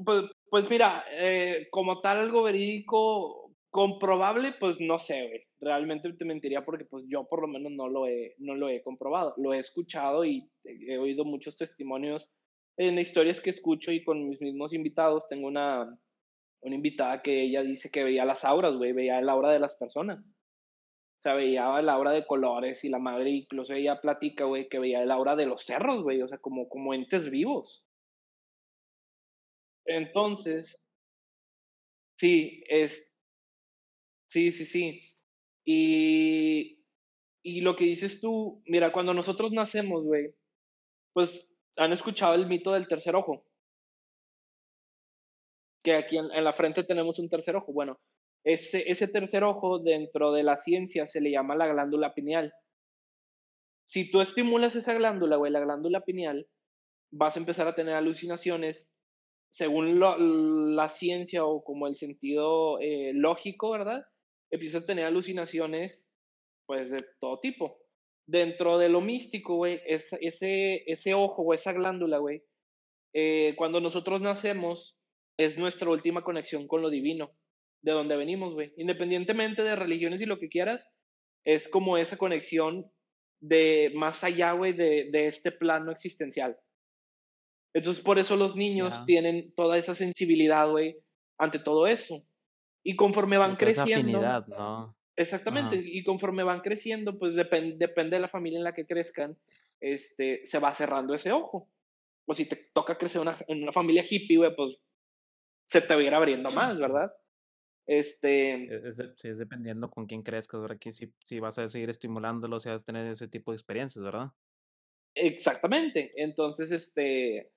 Pues, pues mira, eh, como tal algo verídico comprobable, pues no sé, güey. Realmente te mentiría porque pues yo por lo menos no lo he, no lo he comprobado. Lo he escuchado y he oído muchos testimonios en historias que escucho y con mis mismos invitados. Tengo una, una invitada que ella dice que veía las auras, güey, veía el aura de las personas. O sea, veía el aura de colores y la madre, incluso ella platica, güey, que veía el aura de los cerros, güey, o sea, como, como entes vivos. Entonces, sí, es, sí, sí, sí. Y, y lo que dices tú, mira, cuando nosotros nacemos, güey, pues han escuchado el mito del tercer ojo que aquí en, la frente tenemos un tercer ojo. Bueno, ese, ese tercer ojo dentro de la ciencia se le llama la glándula pineal. Si tú estimulas esa glándula, güey, la glándula pineal, vas a empezar a tener alucinaciones según la ciencia o como el sentido eh, lógico, ¿verdad? Empiezas a tener alucinaciones, pues, de todo tipo. Dentro de lo místico, güey, ese, ese ojo o esa glándula, güey, eh, cuando nosotros nacemos, es nuestra última conexión con lo divino, de donde venimos, güey. Independientemente de religiones y lo que quieras, es como esa conexión de más allá, güey, de, de este plano existencial. Entonces, por eso los niños tienen toda esa sensibilidad, güey, ante todo eso. Y conforme van creciendo. ¿no? Exactamente. Y conforme van creciendo, pues depende de la familia en la que crezcan, este, se va cerrando ese ojo. O si te toca crecer una, en una familia hippie, güey, pues se te va a ir abriendo más, ¿verdad? Este... Es, sí, es dependiendo con quién crezcas, ¿verdad? Que si, si vas a seguir estimulándolo, si vas a tener ese tipo de experiencias, ¿verdad? Exactamente. Entonces, este,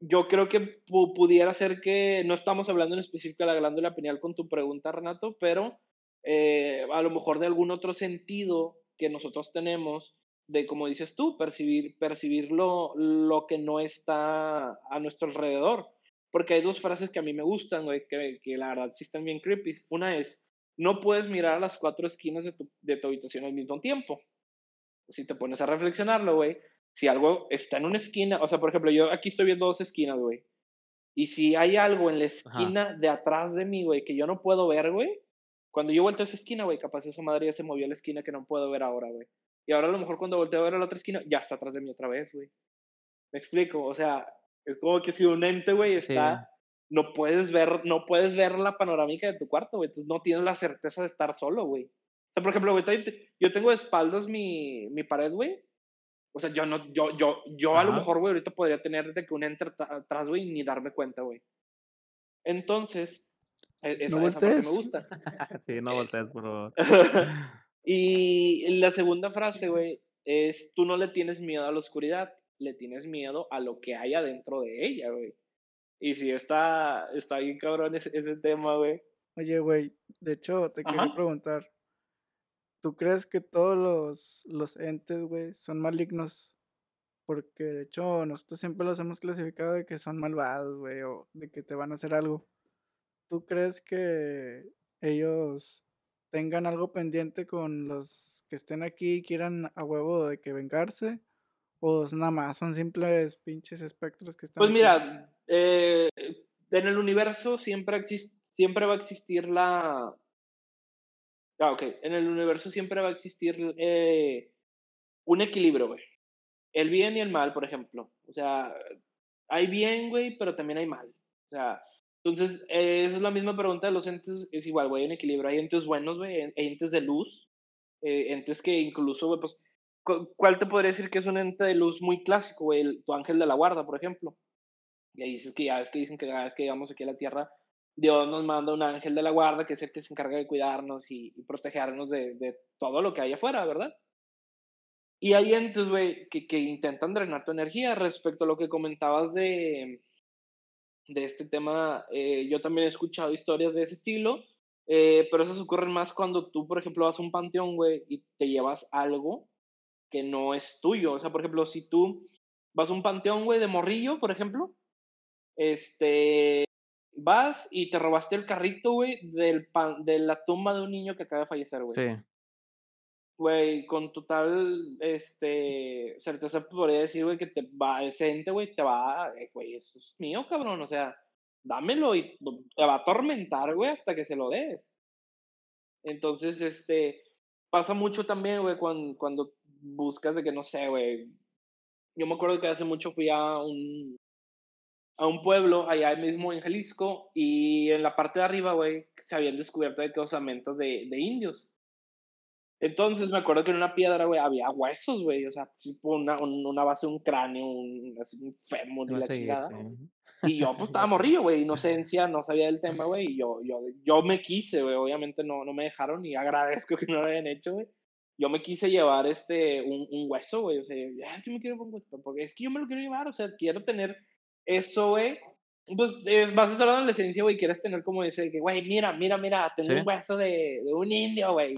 yo creo que pudiera ser que no estamos hablando en específico de la glándula pineal con tu pregunta, Renato, pero eh, a lo mejor de algún otro sentido que nosotros tenemos de, como dices tú, percibir, percibir lo, lo que no está a nuestro alrededor. Porque hay dos frases que a mí me gustan, güey, que, que la verdad sí están bien creepy. Una es, no puedes mirar a las cuatro esquinas de tu, de tu habitación al mismo tiempo. Si te pones a reflexionarlo, güey, si algo está en una esquina, o sea, por ejemplo, yo aquí estoy viendo dos esquinas, güey. Y si hay algo en la esquina de atrás de mí, güey, que yo no puedo ver, güey, cuando yo vuelto a esa esquina, güey, capaz esa madre ya se movió a la esquina que no puedo ver ahora, güey. Y ahora a lo mejor cuando volteo a ver a la otra esquina, ya está atrás de mí otra vez, güey. Me explico, o sea, es como que si un ente, güey, está, no puedes ver, no puedes ver la panorámica de tu cuarto, güey. Entonces no tienes la certeza de estar solo, güey. O sea, por ejemplo, güey, yo tengo de espaldas mi, mi pared, güey. O sea, yo no, yo, yo, yo a lo mejor, güey, ahorita podría tener de que un enter atrás, güey, ni darme cuenta, güey. Entonces, e, esa, no esa parte me gusta. sí, no voltees, por favor. y la segunda frase, güey, es, tú no le tienes miedo a la oscuridad, le tienes miedo a lo que hay adentro de ella, güey. Y si está, está bien cabrón ese, ese tema, güey. Oye, güey, de hecho, te quiero preguntar, ¿tú crees que todos los, los entes, güey, son malignos? Porque de hecho nosotros siempre los hemos clasificado de que son malvados, güey, o de que te van a hacer algo. ¿Tú crees que ellos tengan algo pendiente con los que estén aquí y quieran a huevo de que vengarse? ¿O nada más son simples pinches espectros que están Pues mira, eh, en el universo siempre, siempre va a existir la... Ah, ok. En el universo siempre va a existir eh, un equilibrio, güey. El bien y el mal, por ejemplo. O sea, hay bien, güey, pero también hay mal. O sea, entonces, eh, esa es la misma pregunta de los entes, es igual, güey, en equilibrio. Hay entes buenos, güey, hay entes de luz, eh, entes que incluso, güey, pues, ¿cuál te podría decir que es un ente de luz muy clásico, güey? Tu ángel de la guarda, por ejemplo. Y ahí dices que ya es que dicen que cada vez que llegamos aquí a la Tierra, Dios nos manda un ángel de la guarda que es el que se encarga de cuidarnos y, protegernos de, de, todo lo que hay afuera, ¿verdad? Y hay entes, güey, que, que intentan drenar tu energía respecto a lo que comentabas de, de este tema, eh, yo también he escuchado historias de ese estilo, eh, pero esas ocurren más cuando tú, por ejemplo, vas a un panteón, güey, y te llevas algo que no es tuyo. O sea, por ejemplo, si tú vas a un panteón, güey, de morrillo, por ejemplo, este, vas y te robaste el carrito, güey, del de la tumba de un niño que acaba de fallecer, güey. Sí güey, con total, este, certeza podría decir, güey, que te va, ese ente, güey, te va, eh, güey, eso es mío, cabrón, o sea, dámelo y te va a atormentar, güey, hasta que se lo des. Entonces, este, pasa mucho también, güey, cuando, cuando buscas de que, no sé, güey, yo me acuerdo que hace mucho fui a un, a un pueblo allá mismo en Jalisco y en la parte de arriba, güey, se habían descubierto de que osamentos de, de indios. Entonces me acuerdo que en una piedra, güey, había huesos, güey, o sea, tipo una, una base un cráneo, un, un fémur y la chingada. Y yo, pues, estaba morrillo, güey, inocencia, no sabía del tema, güey, y yo, yo, yo me quise, güey, obviamente no, no me dejaron y agradezco que no lo hayan hecho, güey. Yo me quise llevar, este, un, un hueso, güey, o sea, es que me quiero un hueso, porque es que yo me lo quiero llevar, o sea, quiero tener eso, güey. Pues eh, vas a estar en la esencia, güey, quieres tener como ese, que, güey, mira, mira, mira, tengo un hueso de, de un indio, güey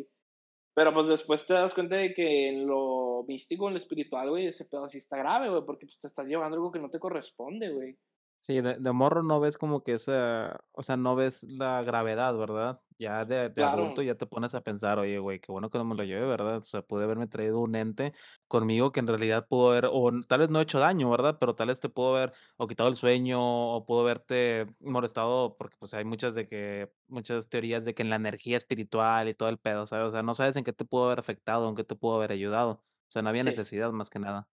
pero pues después te das cuenta de que en lo místico, en lo espiritual, güey, ese pedo sí está grave, güey, porque pues, te estás llevando algo que no te corresponde, güey. Sí, de, de, morro no ves como que esa, o sea, no ves la gravedad, ¿verdad? Ya de, de adulto ya te pones a pensar, oye, güey, qué bueno que no me lo lleve, ¿verdad? O sea, pude haberme traído un ente conmigo que en realidad pudo haber, o tal vez no he hecho daño, ¿verdad? Pero tal vez te pudo haber o quitado el sueño, o pudo haberte molestado, porque pues hay muchas de que, muchas teorías de que en la energía espiritual y todo el pedo, ¿sabes? O sea, no sabes en qué te pudo haber afectado, en qué te pudo haber ayudado. O sea, no había necesidad más que nada.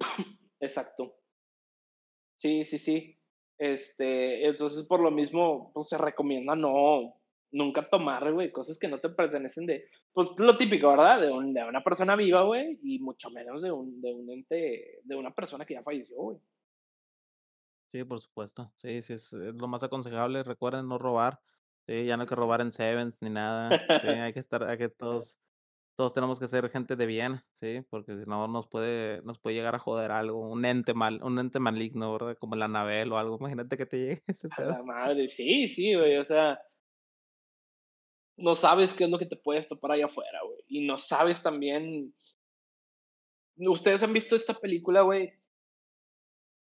Exacto. Sí, sí, sí. Este, entonces por lo mismo, pues se recomienda no, nunca tomar, güey, cosas que no te pertenecen de, pues lo típico, ¿verdad? De, de una persona viva, güey, y mucho menos de un, de un ente, de una persona que ya falleció, güey. Sí, por supuesto. Sí, sí, es, lo más aconsejable. Recuerden no robar. Sí, ya no hay que robar en Sevens ni nada. Sí, hay que estar, hay que todos todos tenemos que ser gente de bien, ¿sí? Porque si no nos puede, nos puede llegar a joder algo, un ente mal, un ente maligno, ¿verdad? Como la Anabel o algo, imagínate que te llegue ese pedo. A la madre, sí, sí, güey, o sea, no sabes qué es lo que te puedes topar allá afuera, güey, y no sabes también, ustedes han visto esta película, güey,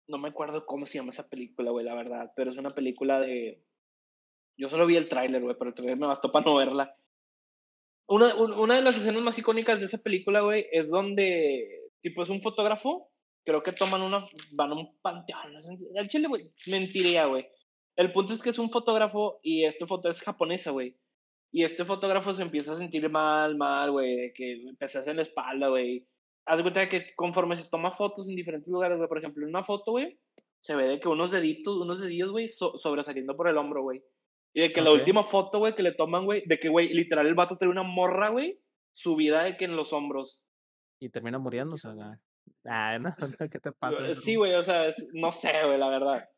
no me acuerdo cómo se llama esa película, güey, la verdad, pero es una película de, yo solo vi el tráiler, güey, pero el tráiler me bastó para no verla una, una de las escenas más icónicas de esa película, güey, es donde, tipo, es un fotógrafo, creo que toman una, van a un panteón, el chile, güey, mentiría, güey. El punto es que es un fotógrafo y este foto es japonesa, güey. Y este fotógrafo se empieza a sentir mal, mal, güey, que empezás en la espalda, güey. Haz de que conforme se toma fotos en diferentes lugares, güey, por ejemplo, en una foto, güey, se ve de que unos deditos, unos dedillos, güey, sobresaliendo por el hombro, güey. Y de que la última foto, güey, que le toman, güey, de que, güey, literal el vato trae una morra, güey, su vida de que en los hombros. Y termina muriéndose, güey. Ah, no, ¿qué te pasa? Sí, güey, o sea, no sé, güey, la verdad.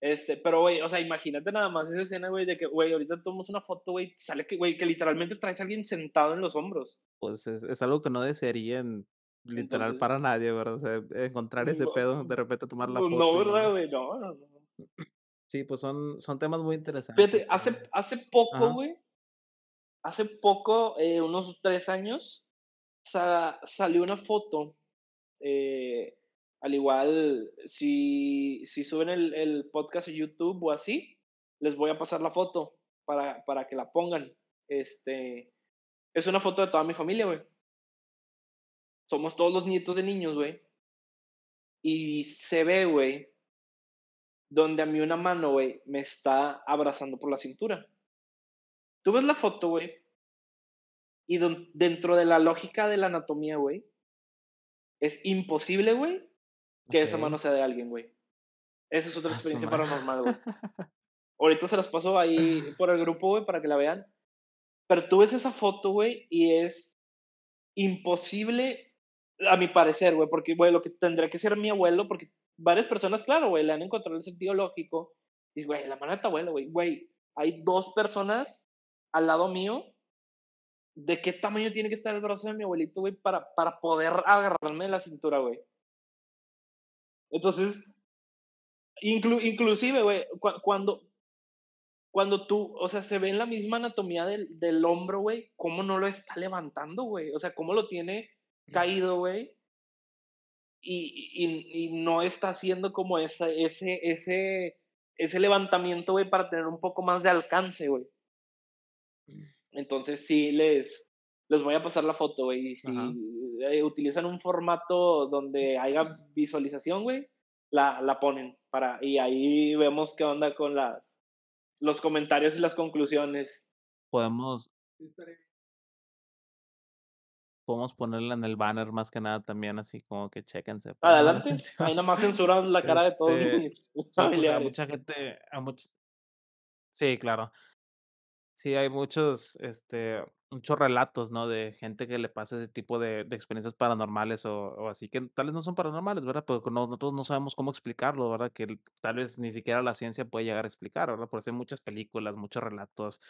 Este, pero, güey, o sea, imagínate nada más esa escena, güey, de que, güey, ahorita tomamos una foto, güey, sale que, güey, que literalmente traes a alguien sentado en los hombros. Pues es, es algo que no desearían literal para nadie, ¿verdad? O sea, encontrar ese pedo, de repente tomar la pues foto. No, ¿verdad, güey? No, no, no. Sí, pues son, son temas muy interesantes. Fíjate, hace, hace poco, güey, hace poco, eh, unos tres años, salió una foto, eh, al igual, si, si suben el, el, podcast a YouTube o así, les voy a pasar la foto para, para que la pongan. Este, es una foto de toda mi familia, güey. Somos todos los nietos de niños, güey. Y se ve, güey, donde a mí una mano, güey, me está abrazando por la cintura. Tú ves la foto, güey, y dentro de la lógica de la anatomía, güey, es imposible, güey, que esa mano sea de alguien, güey. Esa es otra experiencia paranormal, güey. Ahorita se las paso ahí por el grupo, güey, para que la vean. Pero tú ves esa foto, güey, y es imposible, a mi parecer, güey, porque, güey, lo que tendría que ser mi abuelo, porque varias personas, claro, güey, le han encontrado el sentido lógico. Y, güey, la mano de tu abuelo, güey, güey, hay dos personas al lado mío. ¿De qué tamaño tiene que estar el brazo de mi abuelito, güey, para, para poder agarrarme de la cintura, güey? Entonces, inclu inclusive, güey, cuando, cuando tú, o sea, se ve en la misma anatomía del, del hombro, güey, cómo no lo está levantando, güey. O sea, cómo lo tiene caído, güey y, no está haciendo como esa, ese, ese, ese levantamiento, güey, para tener un poco más de alcance, güey. Mm. Entonces sí, les, les voy a pasar la foto, güey. Y si eh, utilizan un formato donde haya visualización, güey, la, la ponen. Para, y ahí vemos qué onda con las, los comentarios y las conclusiones. Podemos, podemos ponerla en el banner más que nada también, así como que chequense. Adelante, ahí nada más censuramos la cara de todos este, mis familiares. mucha gente, a sí, claro. Sí, hay muchos, este, muchos relatos, ¿no? De gente que le pasa ese tipo de, de experiencias paranormales o, o, así, que tal vez no son paranormales, ¿verdad? Pero nosotros no sabemos cómo explicarlo, ¿verdad? Que tal vez ni siquiera la ciencia puede llegar a explicar, ¿verdad? Por eso hay muchas películas, muchos relatos,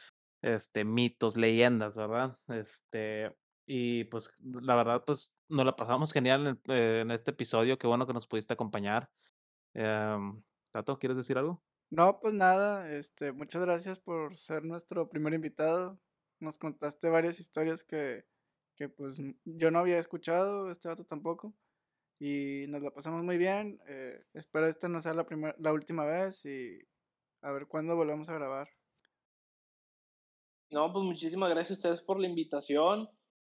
este, mitos, leyendas, ¿verdad? Este, y pues la verdad, pues nos la pasamos genial en, eh, en este episodio. Qué bueno que nos pudiste acompañar. Eh, Tato, ¿quieres decir algo? No, pues nada, este, muchas gracias por ser nuestro primer invitado. Nos contaste varias historias que, que pues yo no había escuchado, este dato tampoco. Y nos la pasamos muy bien. Eh, espero esta no sea la, primera la última vez y a ver cuándo volvemos a grabar. No, pues muchísimas gracias a ustedes por la invitación.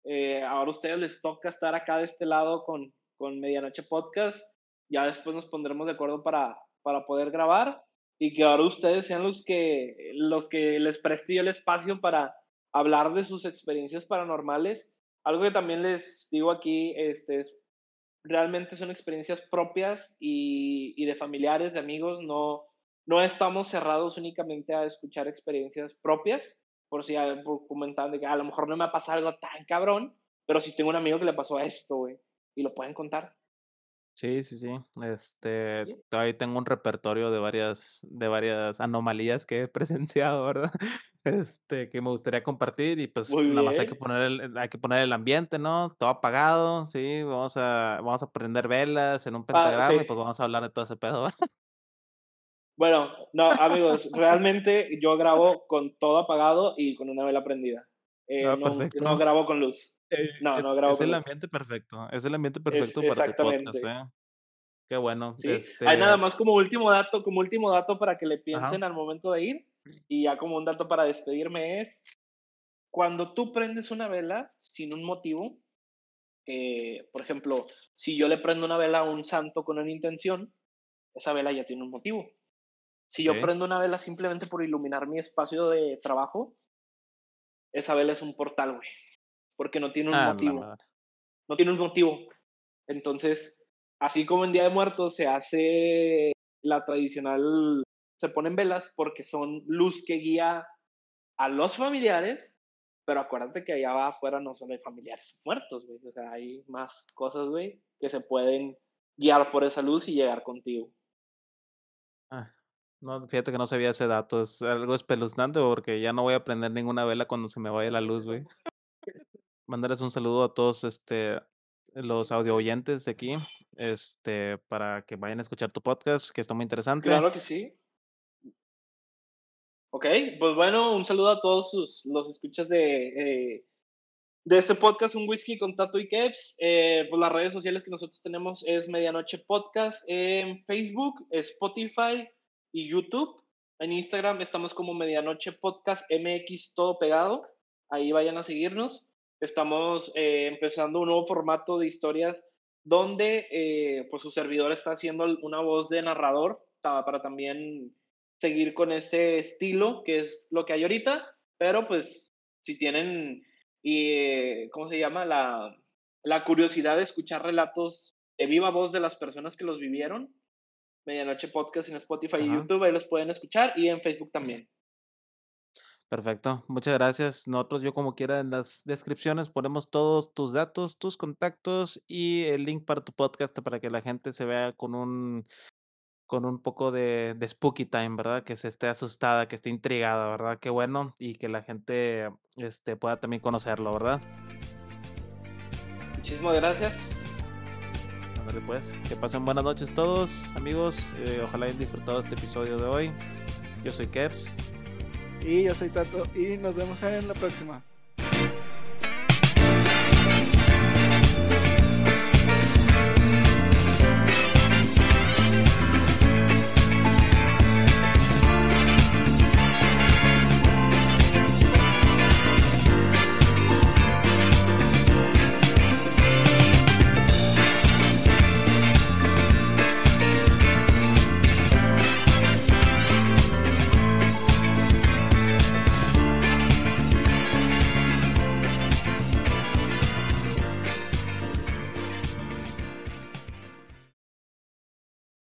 Eh, ahora a ustedes les toca estar acá de este lado con, con Medianoche Podcast. Ya después nos pondremos de acuerdo para, para poder grabar y que ahora ustedes sean los que, los que les preste el espacio para hablar de sus experiencias paranormales. Algo que también les digo aquí este, es, realmente son experiencias propias y, y de familiares, de amigos. No, no estamos cerrados únicamente a escuchar experiencias propias por si comentaban que a lo mejor no me ha pasado algo tan cabrón, pero si tengo un amigo que le pasó esto, güey, y lo pueden contar. Sí, sí, sí. Este, ahí tengo un repertorio de varias, de varias anomalías que he presenciado, ¿verdad? Este, que me gustaría compartir y pues nada más hay que poner el, hay que poner el ambiente, ¿no? Todo apagado, sí, vamos a, vamos a prender velas en un ah, pentagrama y pues vamos a hablar de todo ese pedo. Bueno, no, amigos, realmente yo grabo con todo apagado y con una vela prendida. Eh, ah, no, grabo con luz. Eh, no, no grabo es el ambiente perfecto. Es el ambiente perfecto para tu podcast, ¿eh? Qué bueno. Sí. Hay nada este más como último dato, como último dato para que le piensen al momento de ir. Y ya como un dato para despedirme es cuando tú prendes una vela sin un motivo, por ejemplo, si yo le prendo una vela a un santo con una intención, esa vela ya tiene un motivo. Si yo prendo una vela simplemente por iluminar mi espacio de trabajo, esa vela es un portal, güey. Porque no tiene un ah, motivo. No, tiene un motivo. Entonces, así como en Día de Muertos se hace la tradicional, se ponen velas porque son luz que guía a los familiares, pero acuérdate que allá afuera no solo hay familiares muertos, güey, o sea, hay más cosas, güey, que se pueden guiar por esa luz y llegar contigo. No, fíjate que no sabía ese dato, es algo espeluznante porque ya no voy a prender ninguna vela cuando se me vaya la luz, güey. Mandarles un saludo a todos, este, los audio oyentes de aquí, este, para que vayan a escuchar tu podcast, que está muy interesante. Claro que sí. Ok, pues bueno, un saludo a todos sus, los escuchas de, eh, de este podcast, Un Whisky con Tato y Keps. Eh, pues las redes sociales que nosotros tenemos es Medianoche Podcast en Facebook, Spotify y YouTube. En Instagram estamos como Medianoche Podcast MX, todo pegado. Ahí vayan a seguirnos. Estamos eh, empezando un nuevo formato de historias donde eh, pues su servidor está haciendo una voz de narrador para también seguir con este estilo que es lo que hay ahorita, pero pues si tienen, eh, ¿cómo se llama? La, la curiosidad de escuchar relatos de viva voz de las personas que los vivieron, Medianoche Podcast en Spotify y YouTube, ahí los pueden escuchar y en Facebook también. Perfecto, muchas gracias. Nosotros, yo como quiera, en las descripciones ponemos todos tus datos, tus contactos y el link para tu podcast para que la gente se vea con un con un poco de, de, spooky time, ¿verdad? Que se esté asustada, que esté intrigada, ¿verdad? Qué bueno y que la gente este, pueda también conocerlo, ¿verdad? Muchísimas gracias. Pues, que pasen buenas noches todos, amigos. Eh, ojalá hayan disfrutado este episodio de hoy. Yo soy Kevs. Y yo soy Tato y nos vemos en la próxima.